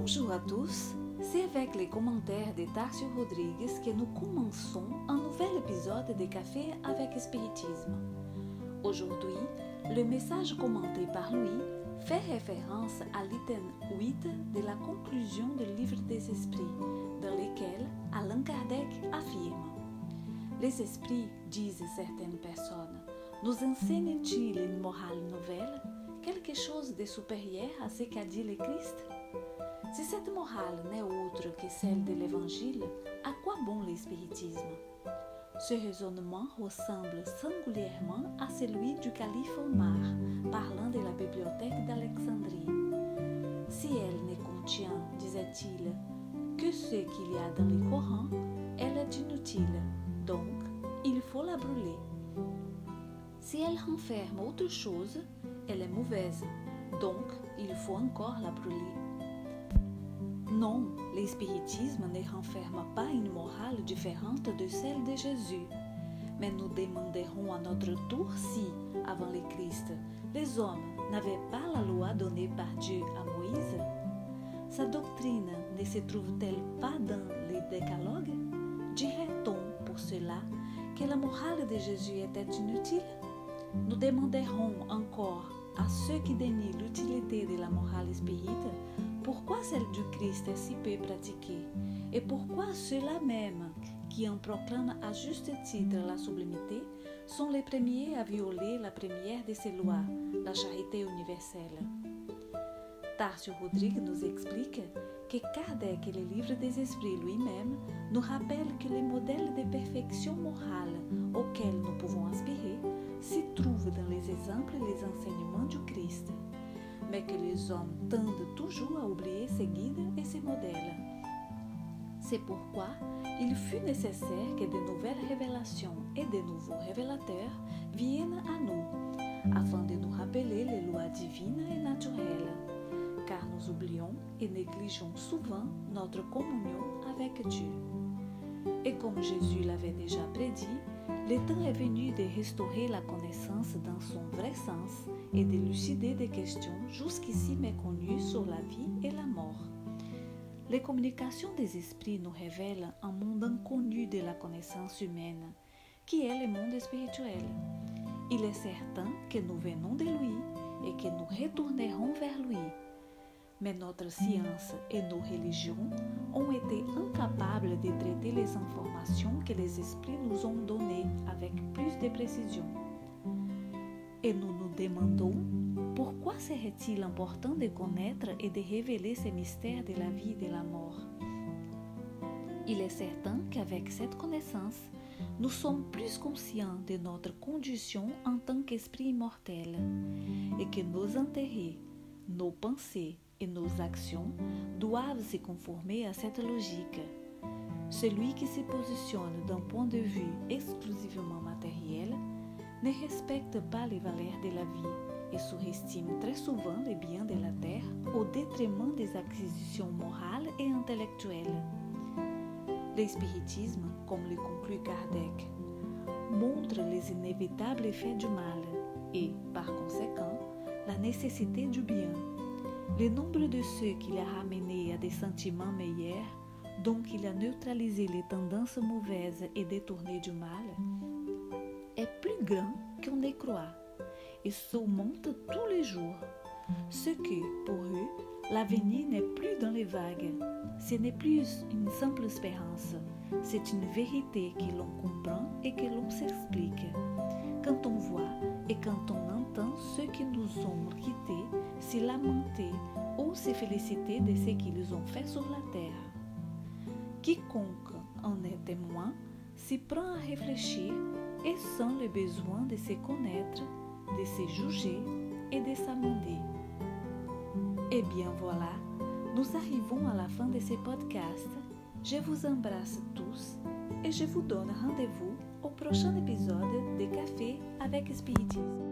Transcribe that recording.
Bonjour à tous, c'est avec les commentaires de Tarcio Rodrigues que nous commençons un nouvel épisode de Café avec Spiritisme. Aujourd'hui, le message commenté par Louis fait référence à l'item 8 de la conclusion du livre des esprits, dans lequel Allan Kardec affirme Les esprits, disent certaines personnes, nous enseignent-ils une morale nouvelle, quelque chose de supérieur à ce qu'a dit le Christ? Si cette morale n'est autre que celle de l'Évangile, à quoi bon l'espiritisme Ce raisonnement ressemble singulièrement à celui du calife Omar, parlant de la bibliothèque d'Alexandrie. Si elle ne contient, disait-il, que ce qu'il y a dans les Corans, elle est inutile, donc il faut la brûler. Si elle renferme autre chose, elle est mauvaise, donc il faut encore la brûler. Non, l'espiritisme ne renferme pas une morale différente de celle de Jésus. Mais nous demanderons à notre tour si, avant le Christ, les hommes n'avaient pas la loi donnée par Dieu à Moïse. Sa doctrine ne se trouve-t-elle pas dans les décalogues? Dirait-on pour cela que la morale de Jésus était inutile? Nous demanderons encore à ceux qui dénient l'utilité de la morale spirite pourquoi celle du Christ est si peu pratiquée et pourquoi ceux-là même qui en proclament à juste titre la sublimité sont les premiers à violer la première de ces lois, la charité universelle? Tarcio Rodrigue nous explique que Kardec et le livre des esprits lui-même nous rappellent que les modèles de perfection morale auxquels nous pouvons aspirer s'y trouvent dans les exemples et les enseignements du Christ mais que les hommes tendent toujours à oublier ses guides et ses modèles. C'est pourquoi il fut nécessaire que de nouvelles révélations et de nouveaux révélateurs viennent à nous, afin de nous rappeler les lois divines et naturelles, car nous oublions et négligeons souvent notre communion avec Dieu. Et comme Jésus l'avait déjà prédit, le temps est venu de restaurer la connaissance dans son vrai sens et d'élucider des questions jusqu'ici méconnues sur la vie et la mort. Les communications des esprits nous révèlent un monde inconnu de la connaissance humaine, qui est le monde spirituel. Il est certain que nous venons de lui et que nous retournerons vers lui mais notre science et nos religions ont été incapables de traiter les informations que les esprits nous ont données avec plus de précision. Et nous nous demandons pourquoi serait-il important de connaître et de révéler ces mystères de la vie et de la mort? Il est certain qu'avec cette connaissance, nous sommes plus conscients de notre condition en tant qu'esprit immortel et que nos intérêts, nos pensées et nos actions doivent se conformer à cette logique. Celui qui se positionne d'un point de vue exclusivement matériel ne respecte pas les valeurs de la vie et surestime très souvent les biens de la terre au détriment des acquisitions morales et intellectuelles. L'espiritisme, comme le conclut Kardec, montre les inévitables effets du mal et, par conséquent, la nécessité du bien le nombre de ceux qu'il a ramenés à des sentiments meilleurs, donc il a neutralisé les tendances mauvaises et détourné du mal, est plus grand qu'on ne croit et s'augmente tous les jours. Ce que, pour eux, l'avenir n'est plus dans les vagues. Ce n'est plus une simple espérance. C'est une vérité que l'on comprend et que l'on s'explique. Quand on voit et quand on entend ceux qui nous ont quittés se lamenter ou se féliciter de ce qu'ils ont fait sur la terre. Quiconque en est témoin s'y prend à réfléchir et sent le besoin de se connaître, de se juger et de s'amender. Eh bien voilà, nous arrivons à la fin de ce podcast. Je vous embrasse tous et je vous donne rendez-vous au prochain épisode de Café avec Spiritisme.